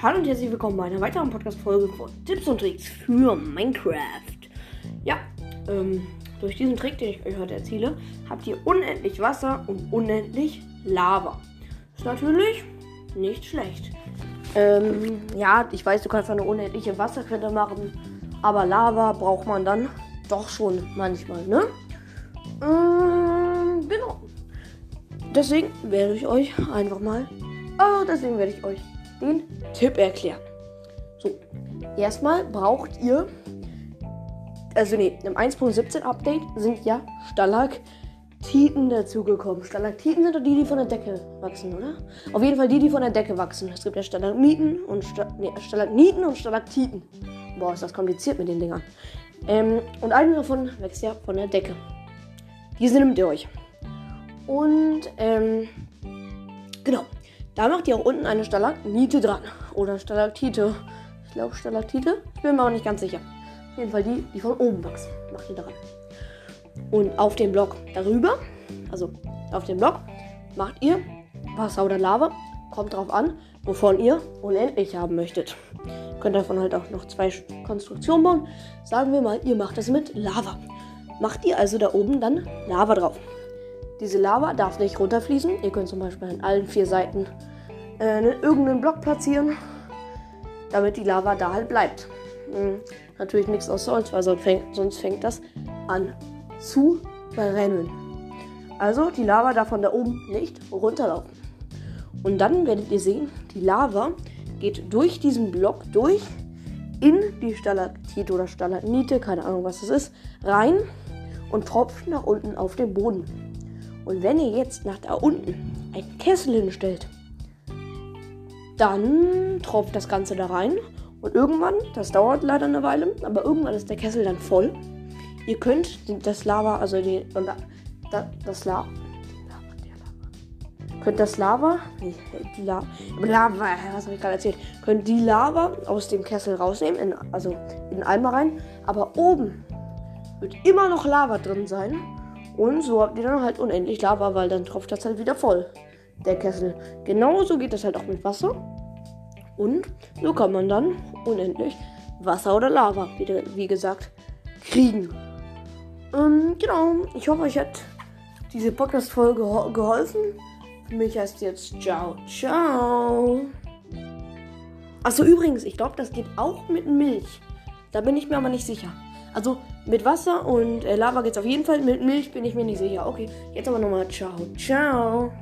Hallo und herzlich willkommen bei einer weiteren Podcast-Folge von Tipps und Tricks für Minecraft. Ja, ähm, durch diesen Trick, den ich euch heute erzähle, habt ihr unendlich Wasser und unendlich Lava. Ist natürlich nicht schlecht. Ähm, ja, ich weiß, du kannst eine unendliche Wasserquelle machen, aber Lava braucht man dann doch schon manchmal, ne? Ähm, genau. Deswegen werde ich euch einfach mal, oh, deswegen werde ich euch den Tipp erklären. So, erstmal braucht ihr, also nee, im 1.17 Update sind ja Stalaktiten dazugekommen. Stalaktiten sind doch die, die von der Decke wachsen, oder? Auf jeden Fall die, die von der Decke wachsen. Es gibt ja Stalagmiten und Sta nee, Stalagniten und Stalaktiten. Boah, ist das kompliziert mit den Dingern. Ähm, und eine davon wächst ja von der Decke. Diese nimmt ihr euch. Und, ähm, genau. Da macht ihr auch unten eine Stalagnite dran. Oder Stalaktite. Ich glaube Stalaktite. Ich bin mir auch nicht ganz sicher. Auf jeden Fall die, die von oben wachsen. Macht ihr dran. Und auf dem Block darüber, also auf dem Block, macht ihr Wasser oder Lava. Kommt drauf an, wovon ihr unendlich haben möchtet. Ihr könnt davon halt auch noch zwei Konstruktionen bauen. Sagen wir mal, ihr macht das mit Lava. Macht ihr also da oben dann Lava drauf. Diese Lava darf nicht runterfließen. Ihr könnt zum Beispiel an allen vier Seiten äh, irgendeinen Block platzieren, damit die Lava da halt bleibt. Hm, natürlich nichts aus Holz, weil sonst fängt, sonst fängt das an zu brennen. Also die Lava darf von da oben nicht runterlaufen. Und dann werdet ihr sehen, die Lava geht durch diesen Block durch in die Stalaktite oder Stalagnite, keine Ahnung was das ist, rein und tropft nach unten auf den Boden. Und wenn ihr jetzt nach da unten einen Kessel hinstellt, dann tropft das Ganze da rein. Und irgendwann, das dauert leider eine Weile, aber irgendwann ist der Kessel dann voll. Ihr könnt das Lava, also die, das Lava, könnt das Lava, nee, die La Lava, was habe ich gerade erzählt, könnt die Lava aus dem Kessel rausnehmen, in, also in den Eimer rein, aber oben wird immer noch Lava drin sein und so habt ihr dann halt unendlich Lava, weil dann tropft das halt wieder voll. Der Kessel. Genauso geht das halt auch mit Wasser. Und so kann man dann unendlich Wasser oder Lava, wie, wie gesagt, kriegen. Ähm, genau, ich hoffe, euch hat diese Podcast-Folge geholfen. Für mich heißt jetzt ciao, ciao. Achso, übrigens, ich glaube, das geht auch mit Milch. Da bin ich mir aber nicht sicher. Also mit Wasser und äh, Lava geht es auf jeden Fall. Mit Milch bin ich mir nicht sicher. Okay, jetzt aber nochmal ciao, ciao.